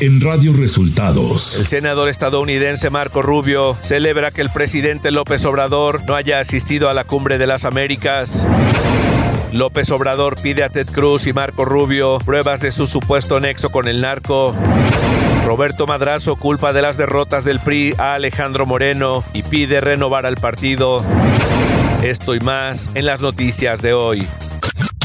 en Radio Resultados. El senador estadounidense Marco Rubio celebra que el presidente López Obrador no haya asistido a la cumbre de las Américas. López Obrador pide a Ted Cruz y Marco Rubio pruebas de su supuesto nexo con el narco. Roberto Madrazo culpa de las derrotas del PRI a Alejandro Moreno y pide renovar al partido. Esto y más en las noticias de hoy.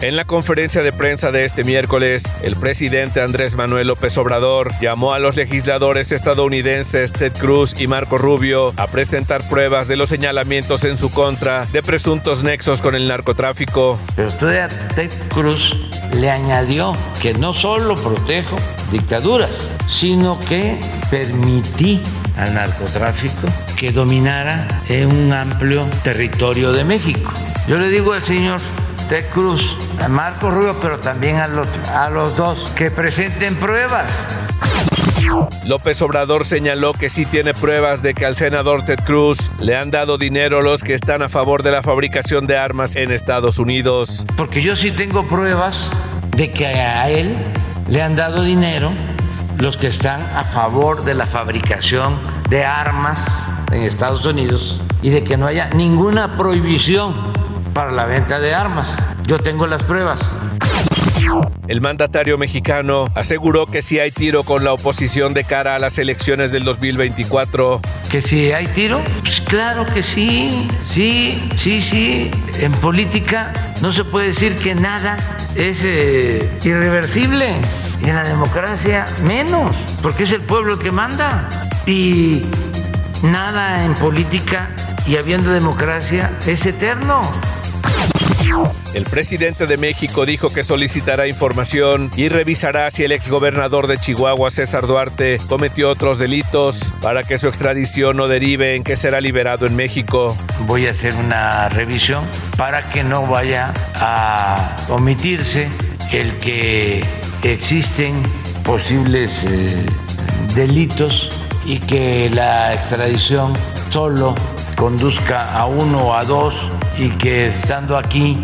En la conferencia de prensa de este miércoles, el presidente Andrés Manuel López Obrador llamó a los legisladores estadounidenses Ted Cruz y Marco Rubio a presentar pruebas de los señalamientos en su contra de presuntos nexos con el narcotráfico. Pero todavía Ted Cruz le añadió que no solo protejo dictaduras, sino que permití al narcotráfico que dominara en un amplio territorio de México. Yo le digo al señor Ted Cruz, a Marco Rubio, pero también a los, a los dos, que presenten pruebas. López Obrador señaló que sí tiene pruebas de que al senador Ted Cruz le han dado dinero los que están a favor de la fabricación de armas en Estados Unidos. Porque yo sí tengo pruebas de que a él le han dado dinero los que están a favor de la fabricación de armas en Estados Unidos y de que no haya ninguna prohibición para la venta de armas. Yo tengo las pruebas. El mandatario mexicano aseguró que si hay tiro con la oposición de cara a las elecciones del 2024. ¿Que si hay tiro? Pues claro que sí, sí, sí, sí. En política no se puede decir que nada es eh, irreversible. Y en la democracia menos, porque es el pueblo el que manda. Y nada en política y habiendo democracia es eterno. El presidente de México dijo que solicitará información y revisará si el exgobernador de Chihuahua, César Duarte, cometió otros delitos para que su extradición no derive en que será liberado en México. Voy a hacer una revisión para que no vaya a omitirse el que existen posibles eh, delitos y que la extradición solo conduzca a uno o a dos y que estando aquí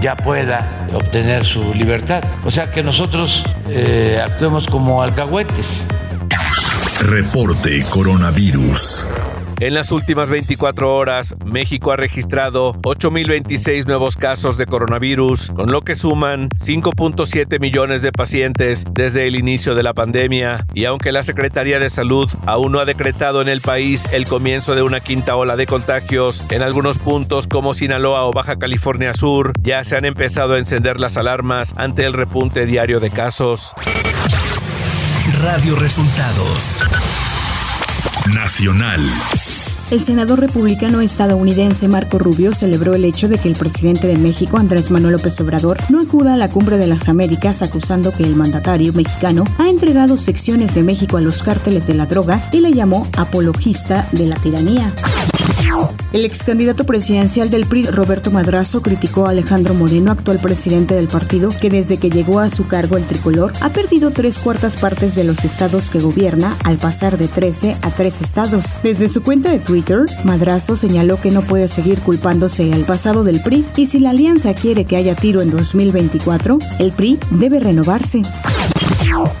ya pueda obtener su libertad. O sea que nosotros eh, actuemos como alcahuetes. Reporte coronavirus. En las últimas 24 horas, México ha registrado 8.026 nuevos casos de coronavirus, con lo que suman 5.7 millones de pacientes desde el inicio de la pandemia. Y aunque la Secretaría de Salud aún no ha decretado en el país el comienzo de una quinta ola de contagios, en algunos puntos como Sinaloa o Baja California Sur ya se han empezado a encender las alarmas ante el repunte diario de casos. Radio Resultados Nacional. El senador republicano estadounidense Marco Rubio celebró el hecho de que el presidente de México, Andrés Manuel López Obrador, no acuda a la cumbre de las Américas acusando que el mandatario mexicano ha entregado secciones de México a los cárteles de la droga y le llamó apologista de la tiranía. El ex candidato presidencial del PRI, Roberto Madrazo, criticó a Alejandro Moreno, actual presidente del partido, que desde que llegó a su cargo el tricolor ha perdido tres cuartas partes de los estados que gobierna al pasar de 13 a 3 estados. Desde su cuenta de Twitter, Madrazo señaló que no puede seguir culpándose al pasado del PRI y si la alianza quiere que haya tiro en 2024, el PRI debe renovarse.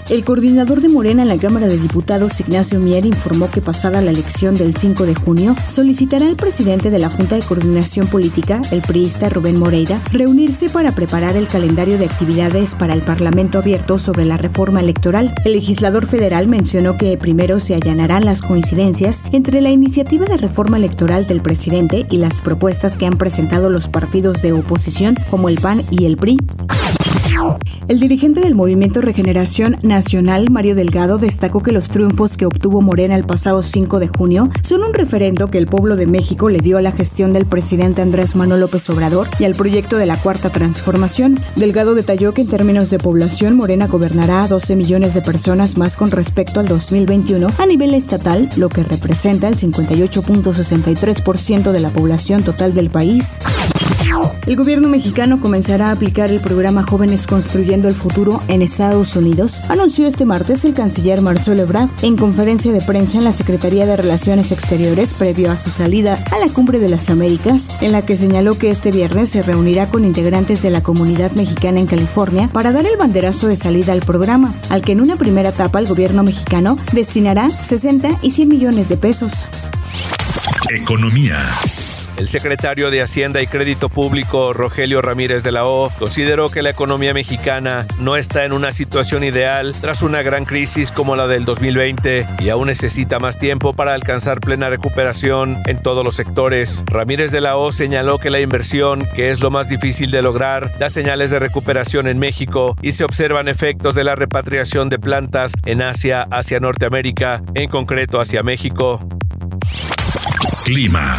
El coordinador de Morena en la Cámara de Diputados, Ignacio Mier, informó que pasada la elección del 5 de junio, solicitará al presidente de la Junta de Coordinación Política, el priista Rubén Moreira, reunirse para preparar el calendario de actividades para el Parlamento abierto sobre la reforma electoral. El legislador federal mencionó que primero se allanarán las coincidencias entre la iniciativa de reforma electoral del presidente y las propuestas que han presentado los partidos de oposición como el PAN y el PRI. El dirigente del Movimiento Regeneración Nacional, Mario Delgado, destacó que los triunfos que obtuvo Morena el pasado 5 de junio son un referendo que el pueblo de México le dio a la gestión del presidente Andrés Manuel López Obrador y al proyecto de la Cuarta Transformación. Delgado detalló que en términos de población, Morena gobernará a 12 millones de personas más con respecto al 2021 a nivel estatal, lo que representa el 58.63% de la población total del país. El gobierno mexicano comenzará a aplicar el programa Jóvenes Construyendo el Futuro en Estados Unidos, anunció este martes el canciller Marcelo Ebrard en conferencia de prensa en la Secretaría de Relaciones Exteriores previo a su salida a la Cumbre de las Américas, en la que señaló que este viernes se reunirá con integrantes de la comunidad mexicana en California para dar el banderazo de salida al programa, al que en una primera etapa el gobierno mexicano destinará 60 y 100 millones de pesos. Economía. El secretario de Hacienda y Crédito Público, Rogelio Ramírez de la O, consideró que la economía mexicana no está en una situación ideal tras una gran crisis como la del 2020 y aún necesita más tiempo para alcanzar plena recuperación en todos los sectores. Ramírez de la O señaló que la inversión, que es lo más difícil de lograr, da señales de recuperación en México y se observan efectos de la repatriación de plantas en Asia hacia Norteamérica, en concreto hacia México. Clima.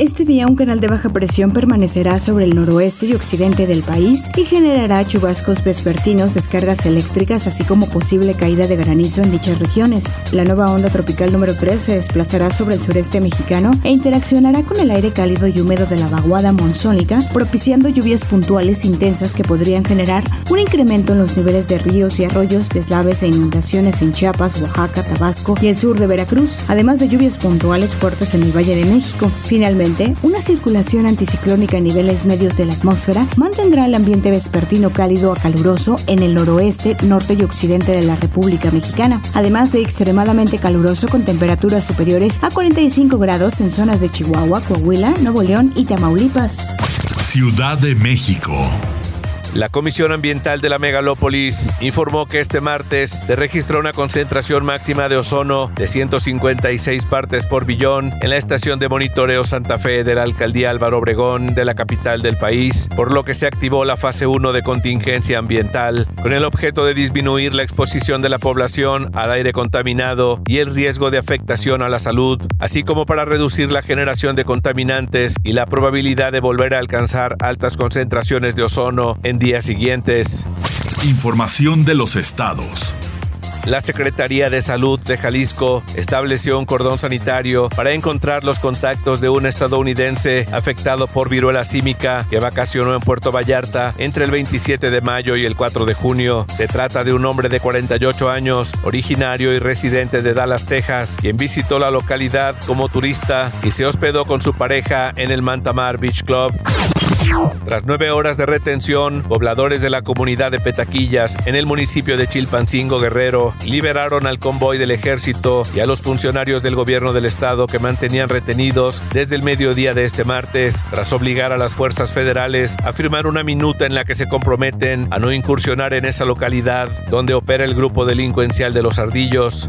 Este día un canal de baja presión permanecerá sobre el noroeste y occidente del país y generará chubascos vespertinos, descargas eléctricas, así como posible caída de granizo en dichas regiones. La nueva onda tropical número 3 se desplazará sobre el sureste mexicano e interaccionará con el aire cálido y húmedo de la vaguada monzónica, propiciando lluvias puntuales intensas que podrían generar un incremento en los niveles de ríos y arroyos, deslaves e inundaciones en Chiapas, Oaxaca, Tabasco y el sur de Veracruz, además de lluvias puntuales fuertes en el Valle de México. Finalmente, una circulación anticiclónica a niveles medios de la atmósfera mantendrá el ambiente vespertino cálido a caluroso en el noroeste, norte y occidente de la República Mexicana, además de extremadamente caluroso con temperaturas superiores a 45 grados en zonas de Chihuahua, Coahuila, Nuevo León y Tamaulipas. Ciudad de México. La Comisión Ambiental de la Megalópolis informó que este martes se registró una concentración máxima de ozono de 156 partes por billón en la estación de monitoreo Santa Fe de la alcaldía Álvaro Obregón de la capital del país, por lo que se activó la fase 1 de contingencia ambiental con el objeto de disminuir la exposición de la población al aire contaminado y el riesgo de afectación a la salud, así como para reducir la generación de contaminantes y la probabilidad de volver a alcanzar altas concentraciones de ozono en días siguientes. Información de los estados. La Secretaría de Salud de Jalisco estableció un cordón sanitario para encontrar los contactos de un estadounidense afectado por viruela símica que vacacionó en Puerto Vallarta entre el 27 de mayo y el 4 de junio. Se trata de un hombre de 48 años, originario y residente de Dallas, Texas, quien visitó la localidad como turista y se hospedó con su pareja en el Mantamar Beach Club. Tras nueve horas de retención, pobladores de la comunidad de Petaquillas en el municipio de Chilpancingo Guerrero liberaron al convoy del ejército y a los funcionarios del gobierno del estado que mantenían retenidos desde el mediodía de este martes, tras obligar a las fuerzas federales a firmar una minuta en la que se comprometen a no incursionar en esa localidad donde opera el grupo delincuencial de los ardillos.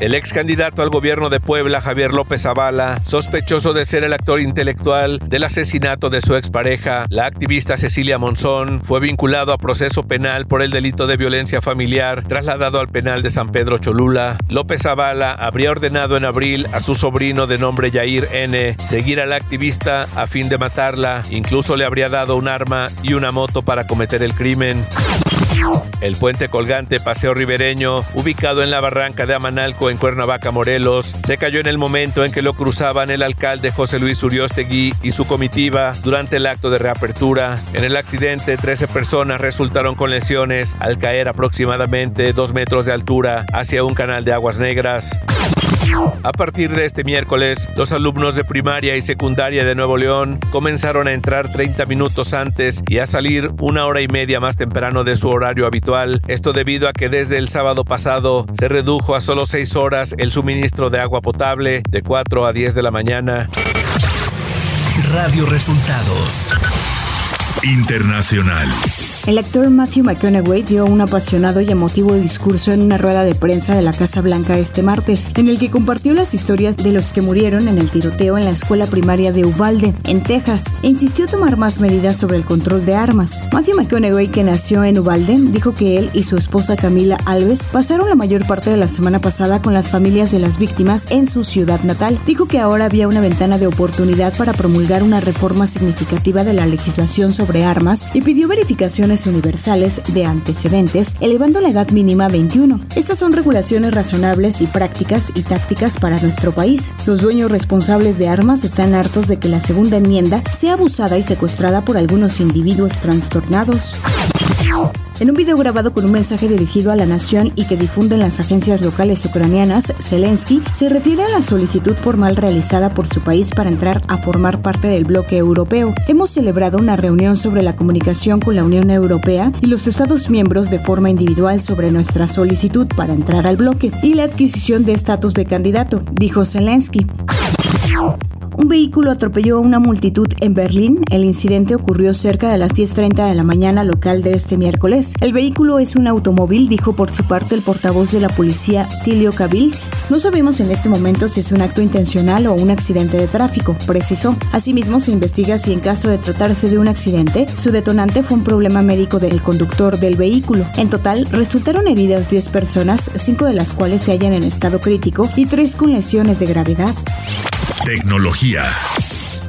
El ex candidato al gobierno de Puebla, Javier López Zavala, sospechoso de ser el actor intelectual del asesinato de su expareja, la activista Cecilia Monzón, fue vinculado a proceso penal por el delito de violencia familiar, trasladado al penal de San Pedro Cholula. López Zavala habría ordenado en abril a su sobrino de nombre Yair N. seguir a la activista a fin de matarla, incluso le habría dado un arma y una moto para cometer el crimen. El puente colgante Paseo Ribereño, ubicado en la barranca de Amanalco en Cuernavaca, Morelos, se cayó en el momento en que lo cruzaban el alcalde José Luis Uriostegui y su comitiva durante el acto de reapertura. En el accidente, 13 personas resultaron con lesiones al caer aproximadamente 2 metros de altura hacia un canal de aguas negras. A partir de este miércoles, los alumnos de primaria y secundaria de Nuevo León comenzaron a entrar 30 minutos antes y a salir una hora y media más temprano de su horario habitual. Esto debido a que desde el sábado pasado se redujo a solo 6 horas el suministro de agua potable de 4 a 10 de la mañana. Radio Resultados Internacional. El actor Matthew McConaughey dio un apasionado y emotivo discurso en una rueda de prensa de la Casa Blanca este martes, en el que compartió las historias de los que murieron en el tiroteo en la escuela primaria de Uvalde, en Texas, e insistió tomar más medidas sobre el control de armas. Matthew McConaughey, que nació en Uvalde, dijo que él y su esposa Camila Alves pasaron la mayor parte de la semana pasada con las familias de las víctimas en su ciudad natal. Dijo que ahora había una ventana de oportunidad para promulgar una reforma significativa de la legislación sobre armas y pidió verificaciones universales de antecedentes, elevando la edad mínima a 21. Estas son regulaciones razonables y prácticas y tácticas para nuestro país. Los dueños responsables de armas están hartos de que la segunda enmienda sea abusada y secuestrada por algunos individuos trastornados. En un video grabado con un mensaje dirigido a la nación y que difunden las agencias locales ucranianas, Zelensky se refiere a la solicitud formal realizada por su país para entrar a formar parte del bloque europeo. Hemos celebrado una reunión sobre la comunicación con la Unión Europea y los Estados miembros de forma individual sobre nuestra solicitud para entrar al bloque y la adquisición de estatus de candidato, dijo Zelensky. Un vehículo atropelló a una multitud en Berlín. El incidente ocurrió cerca de las 10.30 de la mañana local de este miércoles. El vehículo es un automóvil, dijo por su parte el portavoz de la policía, Tilio Kabils. No sabemos en este momento si es un acto intencional o un accidente de tráfico, precisó. Asimismo, se investiga si en caso de tratarse de un accidente, su detonante fue un problema médico del conductor del vehículo. En total, resultaron heridas 10 personas, 5 de las cuales se hallan en estado crítico y 3 con lesiones de gravedad. Tecnología.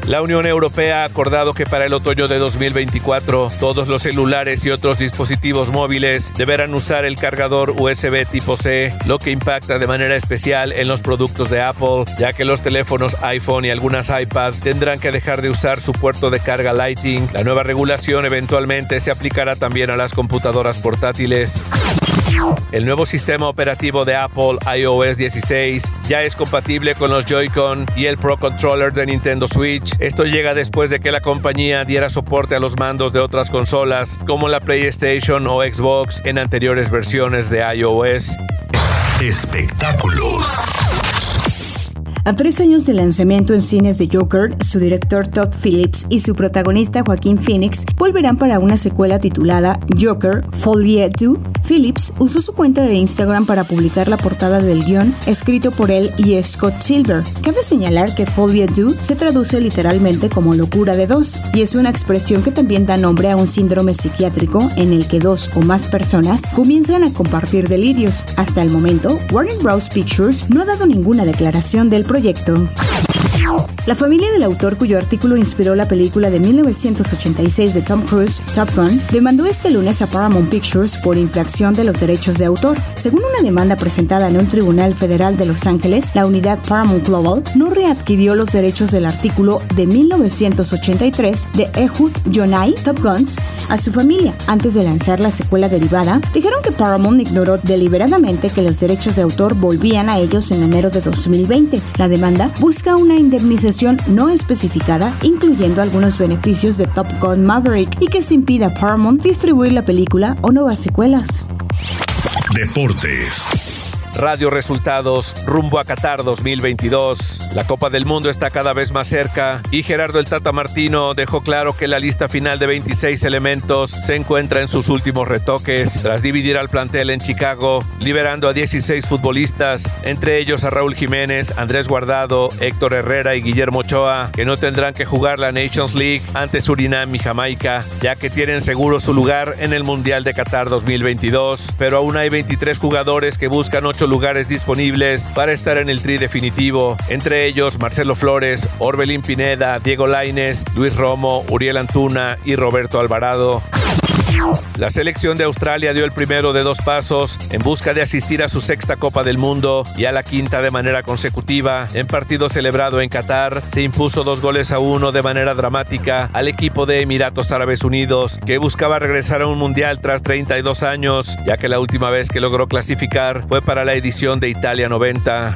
La Unión Europea ha acordado que para el otoño de 2024 todos los celulares y otros dispositivos móviles deberán usar el cargador USB tipo C, lo que impacta de manera especial en los productos de Apple, ya que los teléfonos iPhone y algunas iPad tendrán que dejar de usar su puerto de carga Lighting. La nueva regulación eventualmente se aplicará también a las computadoras portátiles. El nuevo sistema operativo de Apple iOS 16 ya es compatible con los Joy-Con y el Pro Controller de Nintendo Switch. Esto llega después de que la compañía diera soporte a los mandos de otras consolas como la PlayStation o Xbox en anteriores versiones de iOS. Espectáculos. A tres años de lanzamiento en cines de Joker, su director Todd Phillips y su protagonista Joaquín Phoenix volverán para una secuela titulada Joker Folie 2. Phillips usó su cuenta de Instagram para publicar la portada del guion escrito por él y Scott Silver. Cabe señalar que Folie 2 se traduce literalmente como locura de dos y es una expresión que también da nombre a un síndrome psiquiátrico en el que dos o más personas comienzan a compartir delirios. Hasta el momento, Warner Bros. Pictures no ha dado ninguna declaración del proyecto proyecto. La familia del autor cuyo artículo inspiró la película de 1986 de Tom Cruise, Top Gun, demandó este lunes a Paramount Pictures por infracción de los derechos de autor. Según una demanda presentada en un tribunal federal de Los Ángeles, la unidad Paramount Global no readquirió los derechos del artículo de 1983 de Ehud Yonai, Top Guns, a su familia. Antes de lanzar la secuela derivada, dijeron que Paramount ignoró deliberadamente que los derechos de autor volvían a ellos en enero de 2020. La demanda busca una no especificada, incluyendo algunos beneficios de Top Gun Maverick y que se impida a Paramount distribuir la película o nuevas secuelas. Deportes. Radio Resultados rumbo a Qatar 2022. La Copa del Mundo está cada vez más cerca y Gerardo el Tata Martino dejó claro que la lista final de 26 elementos se encuentra en sus últimos retoques tras dividir al plantel en Chicago, liberando a 16 futbolistas, entre ellos a Raúl Jiménez, Andrés Guardado, Héctor Herrera y Guillermo Ochoa, que no tendrán que jugar la Nations League ante Surinam y Jamaica, ya que tienen seguro su lugar en el Mundial de Qatar 2022, pero aún hay 23 jugadores que buscan 8 lugares disponibles para estar en el tri definitivo, entre ellos Marcelo Flores, Orbelín Pineda, Diego Laines, Luis Romo, Uriel Antuna y Roberto Alvarado. La selección de Australia dio el primero de dos pasos en busca de asistir a su sexta Copa del Mundo y a la quinta de manera consecutiva. En partido celebrado en Qatar, se impuso dos goles a uno de manera dramática al equipo de Emiratos Árabes Unidos, que buscaba regresar a un mundial tras 32 años, ya que la última vez que logró clasificar fue para la edición de Italia 90.